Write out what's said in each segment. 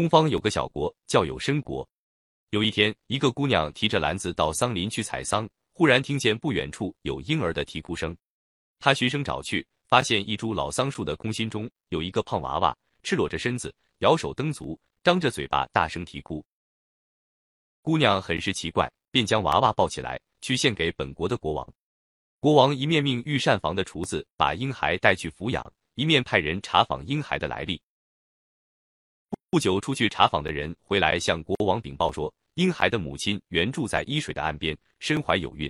东方有个小国叫有申国。有一天，一个姑娘提着篮子到桑林去采桑，忽然听见不远处有婴儿的啼哭声。她循声找去，发现一株老桑树的空心中有一个胖娃娃，赤裸着身子，摇手蹬足，张着嘴巴，大声啼哭。姑娘很是奇怪，便将娃娃抱起来，去献给本国的国王。国王一面命御膳房的厨子把婴孩带去抚养，一面派人查访婴孩的来历。不久，出去查访的人回来向国王禀报说，婴孩的母亲原住在伊水的岸边，身怀有孕。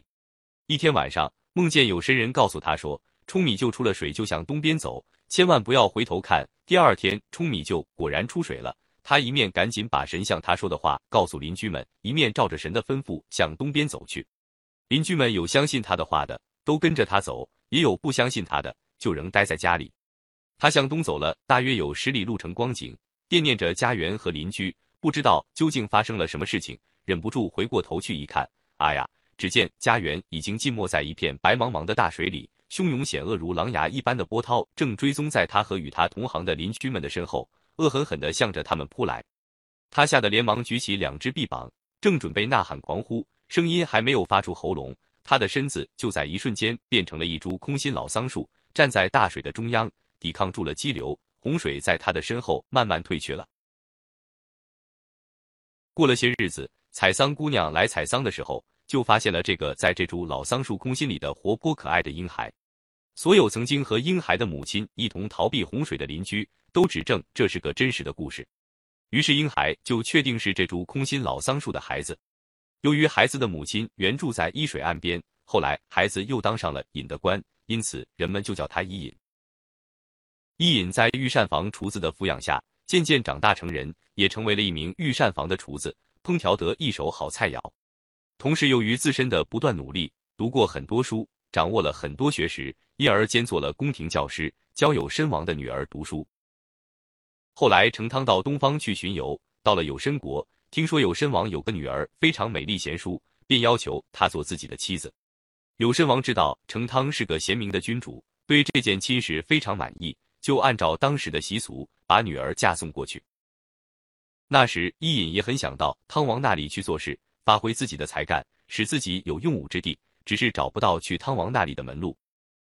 一天晚上，梦见有神人告诉他说，冲米就出了水，就向东边走，千万不要回头看。第二天，冲米就果然出水了。他一面赶紧把神像他说的话告诉邻居们，一面照着神的吩咐向东边走去。邻居们有相信他的话的，都跟着他走；也有不相信他的，就仍待在家里。他向东走了大约有十里路程光景，惦念着家园和邻居，不知道究竟发生了什么事情，忍不住回过头去一看，啊呀！只见家园已经浸没在一片白茫茫的大水里，汹涌险恶如狼牙一般的波涛正追踪在他和与他同行的邻居们的身后。恶狠狠地向着他们扑来，他吓得连忙举起两只臂膀，正准备呐喊狂呼，声音还没有发出喉咙，他的身子就在一瞬间变成了一株空心老桑树，站在大水的中央，抵抗住了激流。洪水在他的身后慢慢退去了。过了些日子，采桑姑娘来采桑的时候，就发现了这个在这株老桑树空心里的活泼可爱的婴孩。所有曾经和婴孩的母亲一同逃避洪水的邻居。都指证这是个真实的故事，于是婴孩就确定是这株空心老桑树的孩子。由于孩子的母亲原住在伊水岸边，后来孩子又当上了尹的官，因此人们就叫他伊尹。伊尹在御膳房厨子的抚养下，渐渐长大成人，也成为了一名御膳房的厨子，烹调得一手好菜肴。同时，由于自身的不断努力，读过很多书，掌握了很多学识，因而兼做了宫廷教师，教有身王的女儿读书。后来，成汤到东方去巡游，到了有申国，听说有申王有个女儿非常美丽贤淑，便要求她做自己的妻子。有申王知道成汤是个贤明的君主，对这件亲事非常满意，就按照当时的习俗，把女儿嫁送过去。那时，伊尹也很想到汤王那里去做事，发挥自己的才干，使自己有用武之地，只是找不到去汤王那里的门路。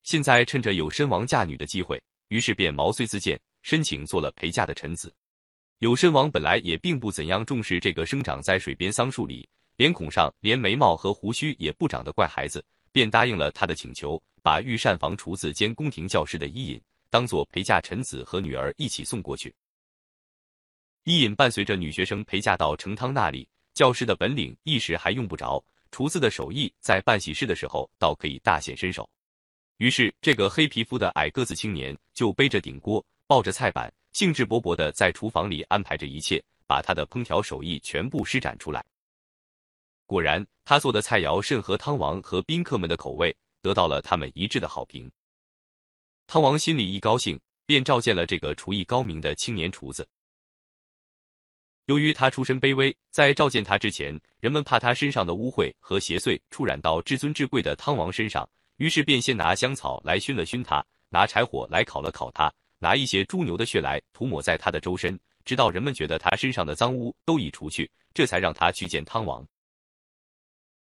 现在趁着有申王嫁女的机会，于是便毛遂自荐。申请做了陪嫁的臣子，有申王本来也并不怎样重视这个生长在水边桑树里，脸孔上连眉毛和胡须也不长的怪孩子，便答应了他的请求，把御膳房厨子兼宫廷教师的伊尹当做陪嫁臣子和女儿一起送过去。伊尹伴随着女学生陪嫁到成汤那里，教师的本领一时还用不着，厨子的手艺在办喜事的时候倒可以大显身手。于是，这个黑皮肤的矮个子青年就背着顶锅。抱着菜板，兴致勃勃地在厨房里安排着一切，把他的烹调手艺全部施展出来。果然，他做的菜肴甚合汤王和宾客们的口味，得到了他们一致的好评。汤王心里一高兴，便召见了这个厨艺高明的青年厨子。由于他出身卑微，在召见他之前，人们怕他身上的污秽和邪祟触染到至尊至贵的汤王身上，于是便先拿香草来熏了熏他，拿柴火来烤了烤他。拿一些猪牛的血来涂抹在他的周身，直到人们觉得他身上的脏污都已除去，这才让他去见汤王。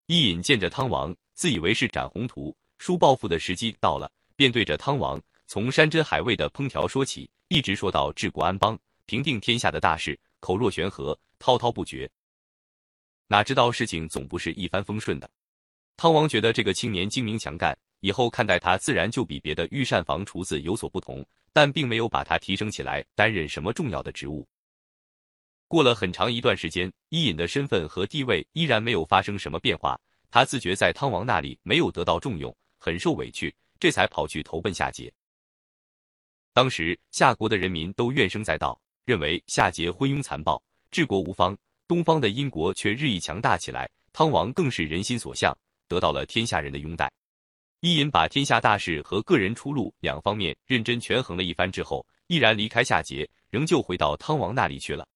伊尹见着汤王，自以为是斩宏图、书报复的时机到了，便对着汤王从山珍海味的烹调说起，一直说到治国安邦、平定天下的大事，口若悬河，滔滔不绝。哪知道事情总不是一帆风顺的。汤王觉得这个青年精明强干，以后看待他自然就比别的御膳房厨子有所不同。但并没有把他提升起来担任什么重要的职务。过了很长一段时间，伊尹的身份和地位依然没有发生什么变化。他自觉在汤王那里没有得到重用，很受委屈，这才跑去投奔夏桀。当时夏国的人民都怨声载道，认为夏桀昏庸残暴，治国无方。东方的殷国却日益强大起来，汤王更是人心所向，得到了天下人的拥戴。伊尹把天下大事和个人出路两方面认真权衡了一番之后，毅然离开夏桀，仍旧回到汤王那里去了。